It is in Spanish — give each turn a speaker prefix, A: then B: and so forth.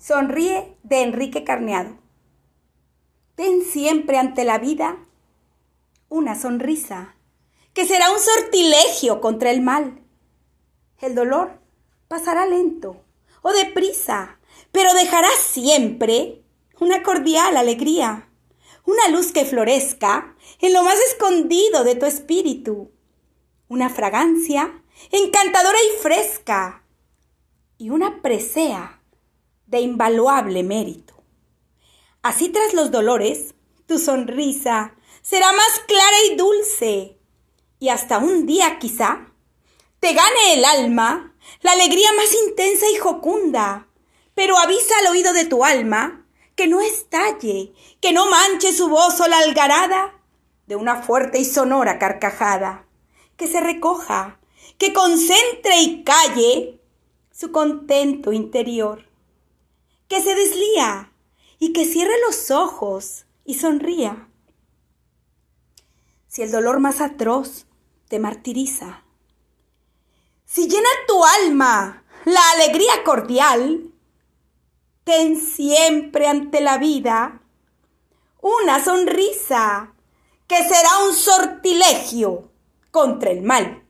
A: Sonríe de Enrique Carneado. Ten siempre ante la vida una sonrisa, que será un sortilegio contra el mal. El dolor pasará lento o deprisa, pero dejará siempre una cordial alegría, una luz que florezca en lo más escondido de tu espíritu, una fragancia encantadora y fresca, y una presea de invaluable mérito. Así tras los dolores, tu sonrisa será más clara y dulce, y hasta un día quizá te gane el alma la alegría más intensa y jocunda, pero avisa al oído de tu alma que no estalle, que no manche su voz o la algarada de una fuerte y sonora carcajada, que se recoja, que concentre y calle su contento interior que se deslía y que cierre los ojos y sonría. Si el dolor más atroz te martiriza, si llena tu alma la alegría cordial, ten siempre ante la vida una sonrisa que será un sortilegio contra el mal.